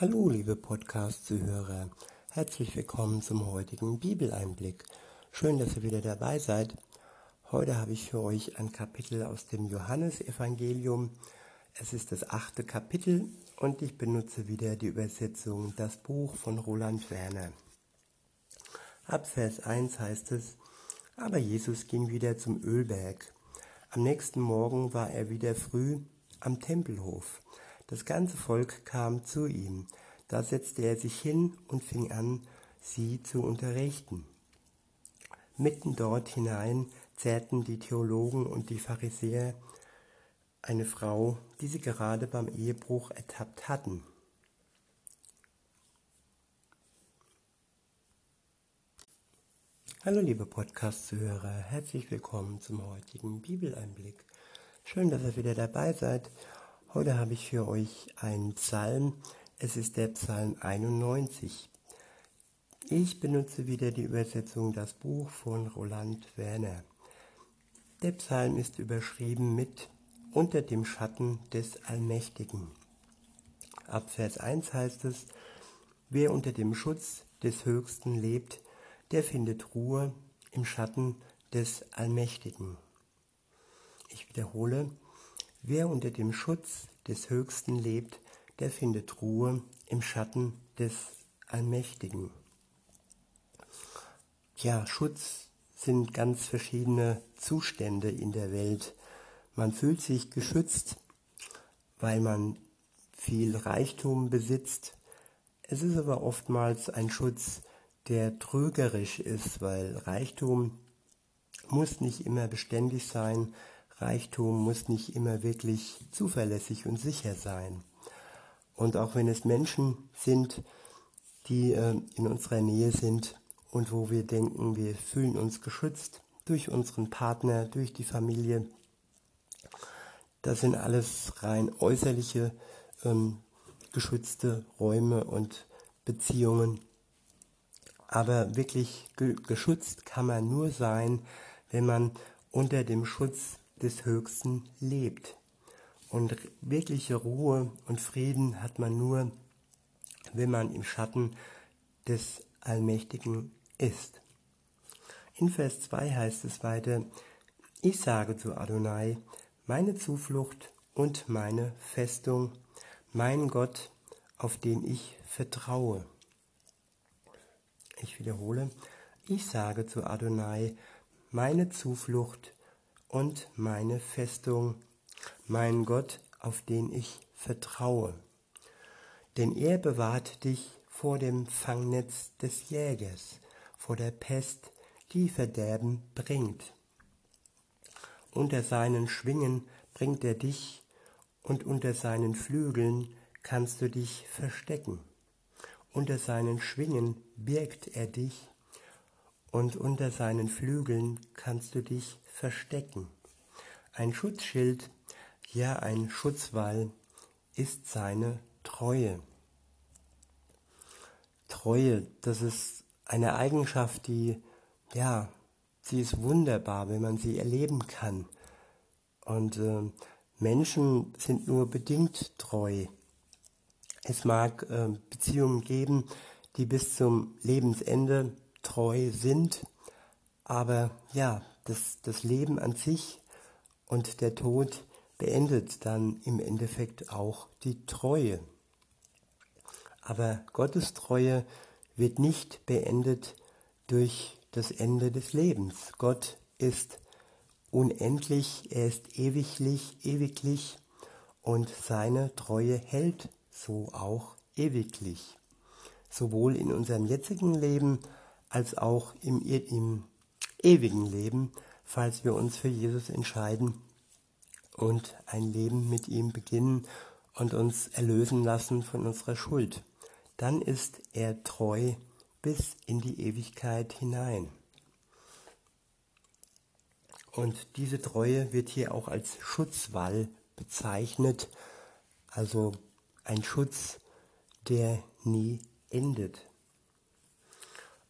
Hallo, liebe Podcast-Zuhörer. Herzlich willkommen zum heutigen Bibeleinblick. Schön, dass ihr wieder dabei seid. Heute habe ich für euch ein Kapitel aus dem Johannesevangelium. Es ist das achte Kapitel und ich benutze wieder die Übersetzung Das Buch von Roland Werner. Ab Vers 1 heißt es, aber Jesus ging wieder zum Ölberg. Am nächsten Morgen war er wieder früh am Tempelhof. Das ganze Volk kam zu ihm. Da setzte er sich hin und fing an, sie zu unterrichten. Mitten dort hinein zerrten die Theologen und die Pharisäer eine Frau, die sie gerade beim Ehebruch ertappt hatten. Hallo liebe Podcast-Zuhörer, herzlich willkommen zum heutigen Bibeleinblick. Schön, dass ihr wieder dabei seid Heute habe ich für euch einen Psalm. Es ist der Psalm 91. Ich benutze wieder die Übersetzung Das Buch von Roland Werner. Der Psalm ist überschrieben mit Unter dem Schatten des Allmächtigen. Ab Vers 1 heißt es, Wer unter dem Schutz des Höchsten lebt, der findet Ruhe im Schatten des Allmächtigen. Ich wiederhole, Wer unter dem Schutz des Höchsten lebt, der findet Ruhe im Schatten des Allmächtigen. Ja, Schutz sind ganz verschiedene Zustände in der Welt. Man fühlt sich geschützt, weil man viel Reichtum besitzt. Es ist aber oftmals ein Schutz, der trügerisch ist, weil Reichtum muss nicht immer beständig sein, Reichtum muss nicht immer wirklich zuverlässig und sicher sein. Und auch wenn es Menschen sind, die äh, in unserer Nähe sind und wo wir denken, wir fühlen uns geschützt durch unseren Partner, durch die Familie, das sind alles rein äußerliche ähm, geschützte Räume und Beziehungen. Aber wirklich ge geschützt kann man nur sein, wenn man unter dem Schutz des Höchsten lebt. Und wirkliche Ruhe und Frieden hat man nur, wenn man im Schatten des Allmächtigen ist. In Vers 2 heißt es weiter, ich sage zu Adonai, meine Zuflucht und meine Festung, mein Gott, auf den ich vertraue. Ich wiederhole, ich sage zu Adonai, meine Zuflucht und meine Festung, mein Gott, auf den ich vertraue. Denn er bewahrt dich vor dem Fangnetz des Jägers, vor der Pest, die Verderben bringt. Unter seinen Schwingen bringt er dich, und unter seinen Flügeln kannst du dich verstecken. Unter seinen Schwingen birgt er dich, und unter seinen Flügeln kannst du dich verstecken. Ein Schutzschild, ja ein Schutzwall ist seine Treue. Treue, das ist eine Eigenschaft, die, ja, sie ist wunderbar, wenn man sie erleben kann. Und äh, Menschen sind nur bedingt treu. Es mag äh, Beziehungen geben, die bis zum Lebensende treu sind, aber ja, das, das Leben an sich und der Tod beendet dann im Endeffekt auch die Treue. Aber Gottes Treue wird nicht beendet durch das Ende des Lebens. Gott ist unendlich, er ist ewiglich, ewiglich und seine Treue hält so auch ewiglich. Sowohl in unserem jetzigen Leben als auch im, im ewigen Leben, falls wir uns für Jesus entscheiden und ein Leben mit ihm beginnen und uns erlösen lassen von unserer Schuld. Dann ist er treu bis in die Ewigkeit hinein. Und diese Treue wird hier auch als Schutzwall bezeichnet, also ein Schutz, der nie endet.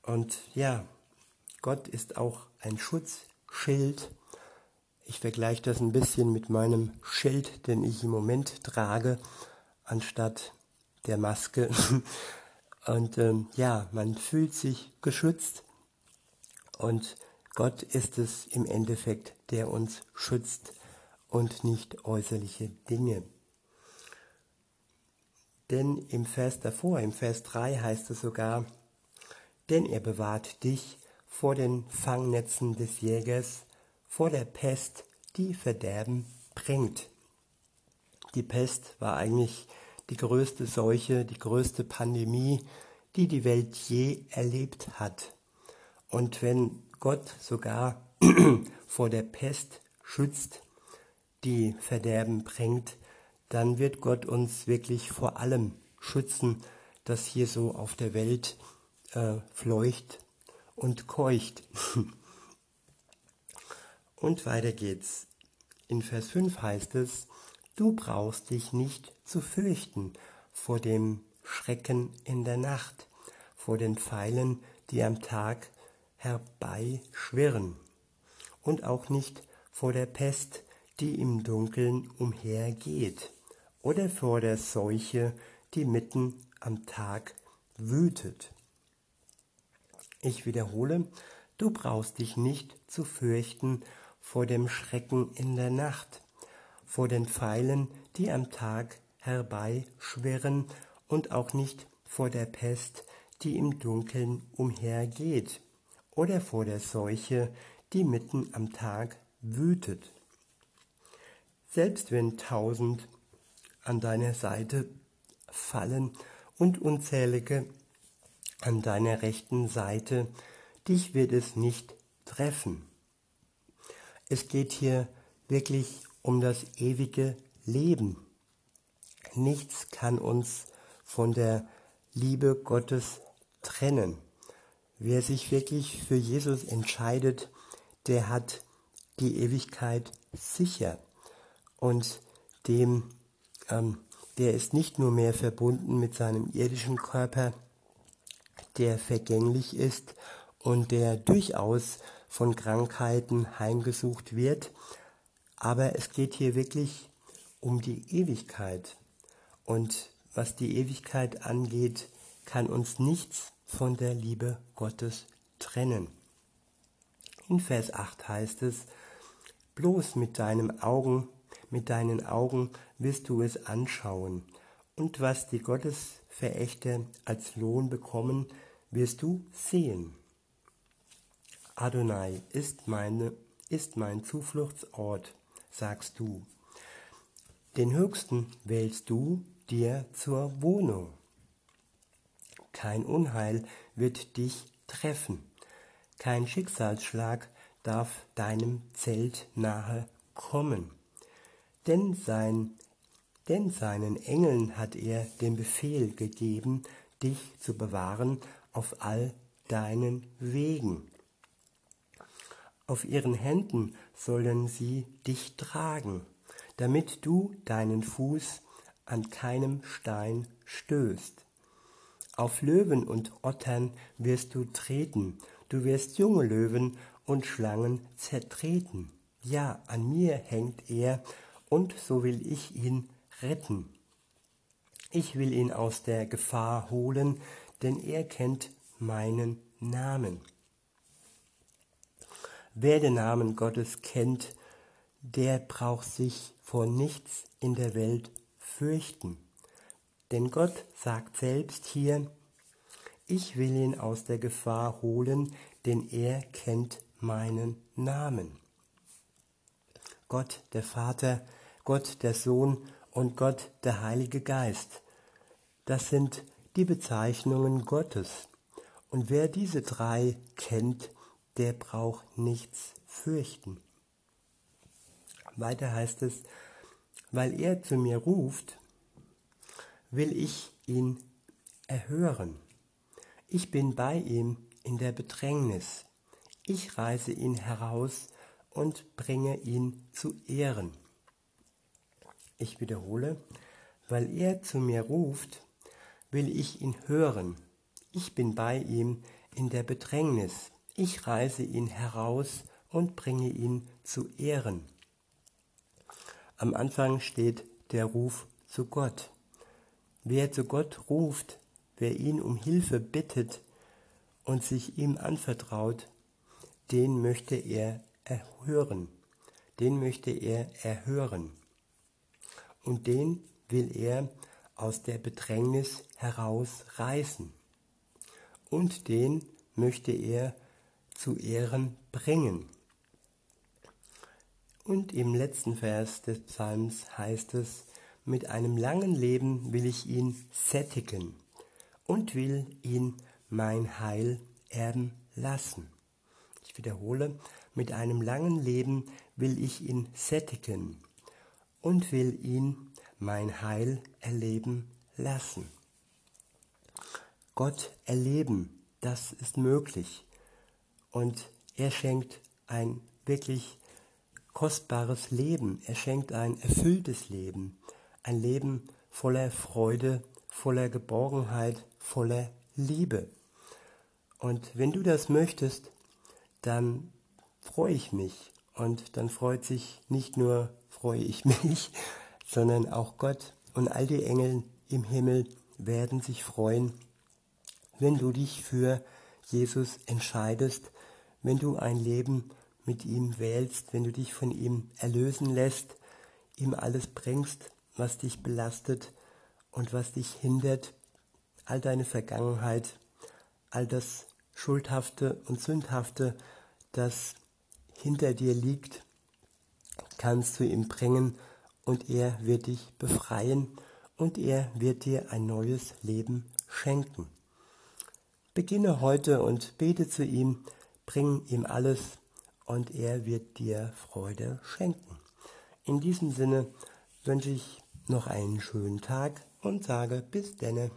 Und ja, Gott ist auch ein Schutzschild. Ich vergleiche das ein bisschen mit meinem Schild, den ich im Moment trage, anstatt der Maske. Und ähm, ja, man fühlt sich geschützt und Gott ist es im Endeffekt, der uns schützt und nicht äußerliche Dinge. Denn im Vers davor, im Vers 3 heißt es sogar, denn er bewahrt dich vor den Fangnetzen des Jägers, vor der Pest, die Verderben bringt. Die Pest war eigentlich die größte Seuche, die größte Pandemie, die die Welt je erlebt hat. Und wenn Gott sogar vor der Pest schützt, die Verderben bringt, dann wird Gott uns wirklich vor allem schützen, das hier so auf der Welt äh, fleucht und keucht. und weiter geht's. In Vers 5 heißt es, du brauchst dich nicht zu fürchten vor dem Schrecken in der Nacht, vor den Pfeilen, die am Tag herbeischwirren, und auch nicht vor der Pest, die im Dunkeln umhergeht oder vor der Seuche, die mitten am Tag wütet. Ich wiederhole, du brauchst dich nicht zu fürchten vor dem Schrecken in der Nacht, vor den Pfeilen, die am Tag herbeischwirren und auch nicht vor der Pest, die im Dunkeln umhergeht, oder vor der Seuche, die mitten am Tag wütet. Selbst wenn tausend an deiner Seite fallen und unzählige an deiner rechten Seite, dich wird es nicht treffen. Es geht hier wirklich um das ewige Leben. Nichts kann uns von der Liebe Gottes trennen. Wer sich wirklich für Jesus entscheidet, der hat die Ewigkeit sicher und dem, ähm, der ist nicht nur mehr verbunden mit seinem irdischen Körper, der vergänglich ist und der durchaus von Krankheiten heimgesucht wird, aber es geht hier wirklich um die Ewigkeit. Und was die Ewigkeit angeht, kann uns nichts von der Liebe Gottes trennen. In Vers 8 heißt es, bloß mit deinem Augen, mit deinen Augen wirst du es anschauen, und was die Gottesverächter als Lohn bekommen, wirst du sehen. Adonai ist, meine, ist mein Zufluchtsort, sagst du. Den Höchsten wählst du dir zur Wohnung. Kein Unheil wird dich treffen, kein Schicksalsschlag darf deinem Zelt nahe kommen. Denn, sein, denn seinen Engeln hat er den Befehl gegeben, dich zu bewahren auf all deinen Wegen. Auf ihren Händen sollen sie dich tragen, damit du deinen Fuß an keinem Stein stößt. Auf Löwen und Ottern wirst du treten, du wirst junge Löwen und Schlangen zertreten. Ja, an mir hängt er, und so will ich ihn retten. Ich will ihn aus der Gefahr holen, denn er kennt meinen Namen. Wer den Namen Gottes kennt, der braucht sich vor nichts in der Welt fürchten. Denn Gott sagt selbst hier, ich will ihn aus der Gefahr holen, denn er kennt meinen Namen. Gott der Vater, Gott der Sohn und Gott der Heilige Geist. Das sind die Bezeichnungen Gottes. Und wer diese drei kennt, der braucht nichts fürchten. Weiter heißt es, weil er zu mir ruft, will ich ihn erhören. Ich bin bei ihm in der Bedrängnis. Ich reiße ihn heraus und bringe ihn zu Ehren. Ich wiederhole, weil er zu mir ruft, will ich ihn hören. Ich bin bei ihm in der Bedrängnis. Ich reiße ihn heraus und bringe ihn zu Ehren. Am Anfang steht der Ruf zu Gott. Wer zu Gott ruft, wer ihn um Hilfe bittet und sich ihm anvertraut, den möchte er erhören. Den möchte er erhören. Und den will er aus der Bedrängnis herausreißen. Und den möchte er zu Ehren bringen. Und im letzten Vers des Psalms heißt es, mit einem langen Leben will ich ihn sättigen und will ihn mein Heil erben lassen. Ich wiederhole, mit einem langen Leben will ich ihn sättigen und will ihn mein Heil erleben lassen. Gott erleben, das ist möglich. Und er schenkt ein wirklich kostbares Leben. Er schenkt ein erfülltes Leben. Ein Leben voller Freude, voller Geborgenheit, voller Liebe. Und wenn du das möchtest, dann freue ich mich. Und dann freut sich nicht nur freue ich mich, sondern auch Gott und all die Engel im Himmel werden sich freuen, wenn du dich für Jesus entscheidest, wenn du ein Leben mit ihm wählst, wenn du dich von ihm erlösen lässt, ihm alles bringst, was dich belastet und was dich hindert, all deine Vergangenheit, all das Schuldhafte und Sündhafte, das hinter dir liegt, kannst du ihm bringen und er wird dich befreien und er wird dir ein neues Leben schenken. Beginne heute und bete zu ihm, bring ihm alles und er wird dir Freude schenken. In diesem Sinne wünsche ich noch einen schönen Tag und sage bis denne.